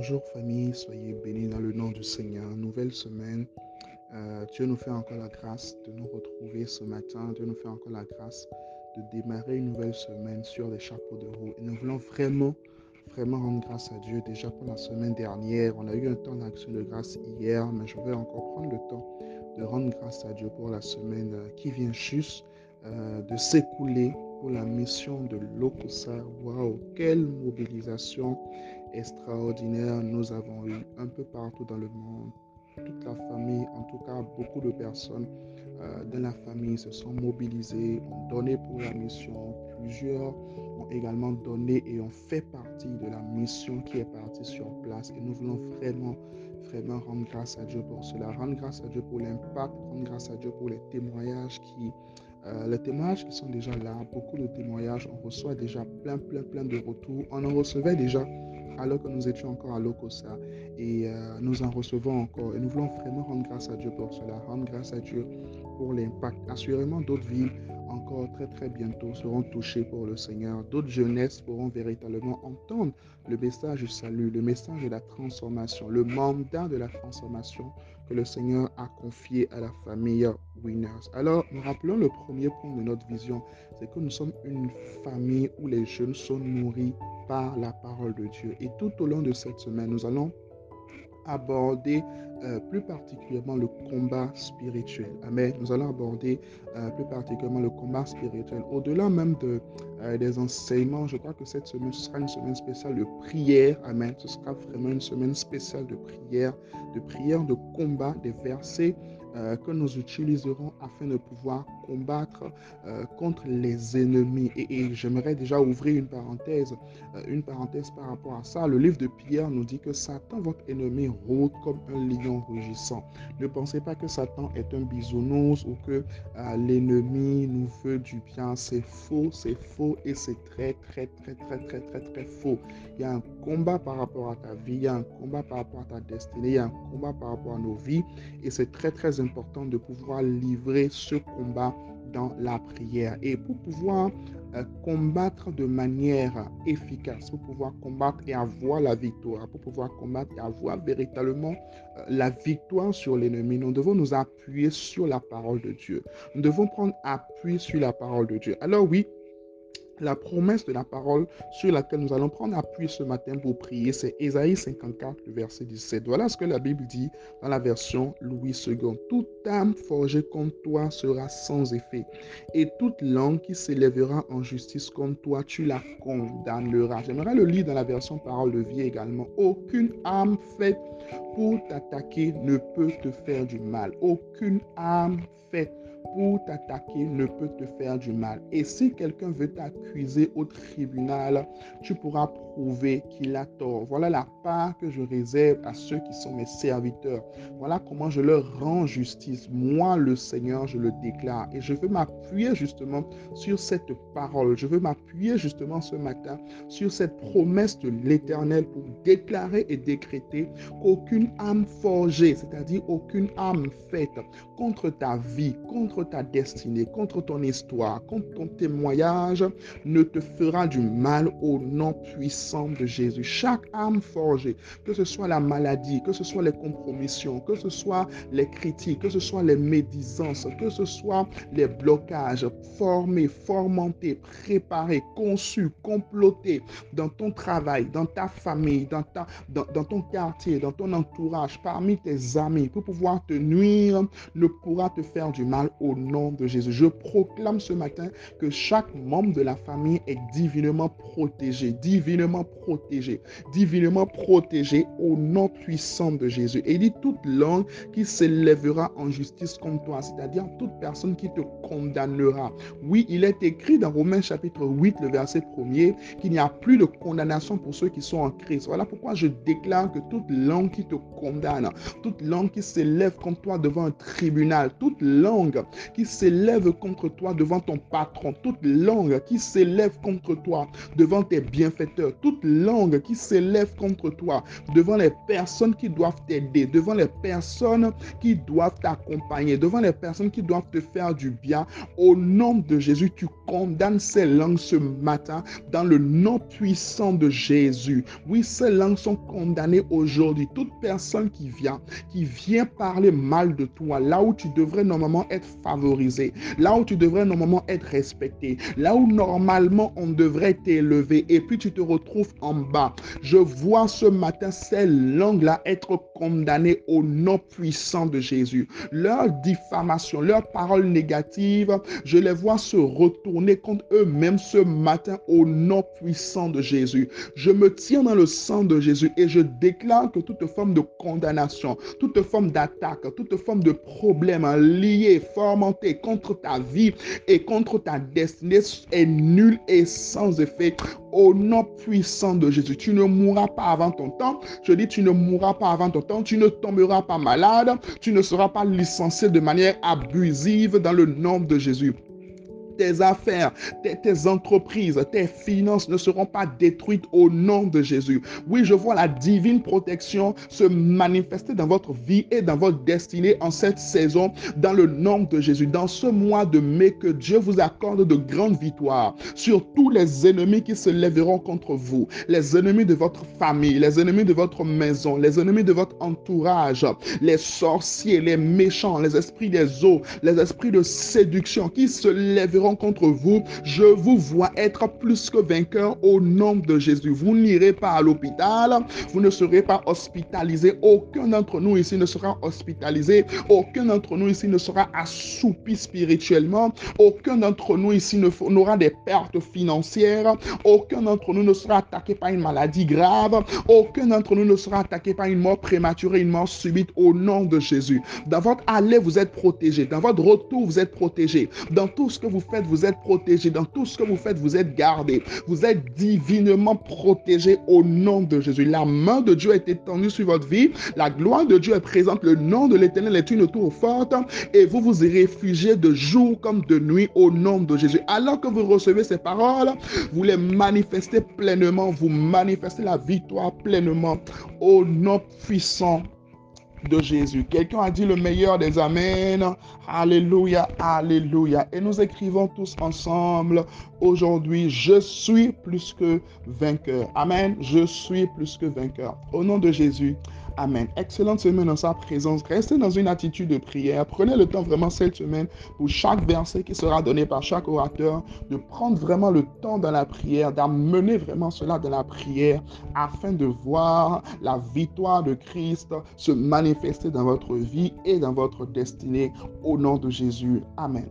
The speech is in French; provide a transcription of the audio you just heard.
Bonjour famille, soyez bénis dans le nom du Seigneur. Nouvelle semaine. Euh, Dieu nous fait encore la grâce de nous retrouver ce matin. Dieu nous fait encore la grâce de démarrer une nouvelle semaine sur les chapeaux de roue. Et nous voulons vraiment, vraiment rendre grâce à Dieu. Déjà pour la semaine dernière, on a eu un temps d'action de grâce hier, mais je vais encore prendre le temps de rendre grâce à Dieu pour la semaine euh, qui vient juste euh, de s'écouler pour la mission de l'Okosa. Waouh, quelle mobilisation extraordinaire nous avons eu un peu partout dans le monde. Toute la famille, en tout cas beaucoup de personnes euh, dans la famille se sont mobilisées, ont donné pour la mission. Plusieurs ont également donné et ont fait partie de la mission qui est partie sur place. Et nous voulons vraiment, vraiment rendre grâce à Dieu pour cela. Rendre grâce à Dieu pour l'impact, rendre grâce à Dieu pour les témoignages qui euh, les témoignages qui sont déjà là, beaucoup de témoignages, on reçoit déjà plein, plein, plein de retours. On en recevait déjà alors que nous étions encore à Lokosa. Et euh, nous en recevons encore. Et nous voulons vraiment rendre grâce à Dieu pour cela, rendre grâce à Dieu l'impact. Assurément, d'autres villes encore très très bientôt seront touchées pour le Seigneur. D'autres jeunesses pourront véritablement entendre le message du salut, le message de la transformation, le mandat de la transformation que le Seigneur a confié à la famille Winners. Alors, nous rappelons le premier point de notre vision, c'est que nous sommes une famille où les jeunes sont nourris par la parole de Dieu. Et tout au long de cette semaine, nous allons aborder euh, plus particulièrement le combat spirituel. Amen. Nous allons aborder euh, plus particulièrement le combat spirituel. Au-delà même euh, des enseignements, je crois que cette semaine, ce sera une semaine spéciale de prière. Amen. Ce sera vraiment une semaine spéciale de prière, de prière, de combat, des versets euh, que nous utiliserons afin de pouvoir combattre euh, contre les ennemis. Et, j'aimerais déjà ouvrir une parenthèse, euh, une parenthèse par rapport à ça. Le livre de Pierre nous dit que Satan, votre ennemi, rôde comme un lion rugissant. Ne pensez pas que Satan est un bisounours ou que l'ennemi nous veut du bien. C'est faux, c'est faux et c'est très, très, très, très, très, très, très faux. Il y a un combat par rapport à ta vie, il y a un combat par rapport à ta destinée, il y a un combat par rapport à nos vies et c'est très, très important de pouvoir livrer ce combat dans la prière. Et pour pouvoir euh, combattre de manière efficace, pour pouvoir combattre et avoir la victoire, pour pouvoir combattre et avoir véritablement euh, la victoire sur l'ennemi, nous devons nous appuyer sur la parole de Dieu. Nous devons prendre appui sur la parole de Dieu. Alors oui, la promesse de la parole sur laquelle nous allons prendre appui ce matin pour prier, c'est Ésaïe 54, verset 17. Voilà ce que la Bible dit dans la version Louis II. Toute âme forgée contre toi sera sans effet, et toute langue qui s'élèvera en justice contre toi, tu la condamneras. J'aimerais le lire dans la version Parole de vie également. Aucune âme faite pour t'attaquer ne peut te faire du mal. Aucune âme faite pour t'attaquer ne peut te faire du mal. Et si quelqu'un veut t'accuser au tribunal, tu pourras prouver qu'il a tort. Voilà la part que je réserve à ceux qui sont mes serviteurs. Voilà comment je leur rends justice. Moi, le Seigneur, je le déclare. Et je veux m'appuyer justement sur cette parole. Je veux m'appuyer justement ce matin sur cette promesse de l'Éternel pour déclarer et décréter qu'aucune âme forgée, c'est-à-dire aucune âme faite contre ta vie, contre ta destinée, contre ton histoire, contre ton témoignage, ne te fera du mal au nom puissant de Jésus. Chaque âme forgée, que ce soit la maladie, que ce soit les compromissions, que ce soit les critiques, que ce soit les médisances, que ce soit les blocages, formés, formentés, préparés, conçus, complotés dans ton travail, dans ta famille, dans, ta, dans, dans ton quartier, dans ton entourage, parmi tes amis, pour pouvoir te nuire, ne pourra te faire du mal au nom de Jésus. Je proclame ce matin que chaque membre de la famille est divinement protégé, divinement protégé, divinement protégé au nom puissant de Jésus. Et dit toute langue qui s'élèvera en justice contre toi, c'est-à-dire toute personne qui te condamnera. Oui, il est écrit dans Romains chapitre 8, le verset 1er, qu'il n'y a plus de condamnation pour ceux qui sont en Christ. Voilà pourquoi je déclare que toute langue qui te condamne, toute langue qui s'élève contre toi devant un tribunal, toute langue qui s'élève contre toi devant ton patron, toute langue qui s'élève contre toi devant tes bienfaiteurs, toute langue qui s'élève contre toi devant les personnes qui doivent t'aider, devant les personnes qui doivent t'accompagner, devant les personnes qui doivent te faire du bien, au nom de Jésus, tu condamnes ces langues ce matin dans le nom puissant de Jésus. Oui, ces langues sont condamnées aujourd'hui. Toute personne qui vient, qui vient parler mal de toi, là où tu devrais normalement être favorisé, là où tu devrais normalement être respecté, là où normalement on devrait t'élever et puis tu te retrouves en bas. Je vois ce matin ces langues-là être condamnées au nom puissant de Jésus. Leur diffamation, leurs paroles négatives, je les vois se retourner contre eux-mêmes ce matin au nom puissant de Jésus. Je me tiens dans le sang de Jésus et je déclare que toute forme de condamnation, toute forme d'attaque, toute forme de problème lié, contre ta vie et contre ta destinée est nulle et sans effet au nom puissant de Jésus. Tu ne mourras pas avant ton temps. Je dis, tu ne mourras pas avant ton temps. Tu ne tomberas pas malade. Tu ne seras pas licencié de manière abusive dans le nom de Jésus tes affaires, tes, entreprises, tes finances ne seront pas détruites au nom de Jésus. Oui, je vois la divine protection se manifester dans votre vie et dans votre destinée en cette saison, dans le nom de Jésus. Dans ce mois de mai, que Dieu vous accorde de grandes victoires sur tous les ennemis qui se lèveront contre vous, les ennemis de votre famille, les ennemis de votre maison, les ennemis de votre entourage, les sorciers, les méchants, les esprits des eaux, les esprits de séduction qui se lèveront contre vous, je vous vois être plus que vainqueur au nom de Jésus. Vous n'irez pas à l'hôpital, vous ne serez pas hospitalisé. Aucun d'entre nous ici ne sera hospitalisé. Aucun d'entre nous ici ne sera assoupi spirituellement. Aucun d'entre nous ici n'aura des pertes financières. Aucun d'entre nous ne sera attaqué par une maladie grave. Aucun d'entre nous ne sera attaqué par une mort prématurée, une mort subite au nom de Jésus. Dans votre aller, vous êtes protégé. Dans votre retour, vous êtes protégé. Dans tout ce que vous faites, vous êtes protégé. Dans tout ce que vous faites, vous êtes gardé. Vous êtes divinement protégé au nom de Jésus. La main de Dieu est étendue sur votre vie. La gloire de Dieu est présente. Le nom de l'Éternel est une tour forte. Et vous vous réfugiez de jour comme de nuit au nom de Jésus. Alors que vous recevez ces paroles, vous les manifestez pleinement. Vous manifestez la victoire pleinement au nom puissant de Jésus. Quelqu'un a dit le meilleur des Amen. Alléluia, Alléluia. Et nous écrivons tous ensemble aujourd'hui, je suis plus que vainqueur. Amen. Je suis plus que vainqueur. Au nom de Jésus. Amen. Excellente semaine dans sa présence. Restez dans une attitude de prière. Prenez le temps vraiment cette semaine pour chaque verset qui sera donné par chaque orateur, de prendre vraiment le temps dans la prière, d'amener vraiment cela dans la prière afin de voir la victoire de Christ se manifester dans votre vie et dans votre destinée. Au nom de Jésus. Amen.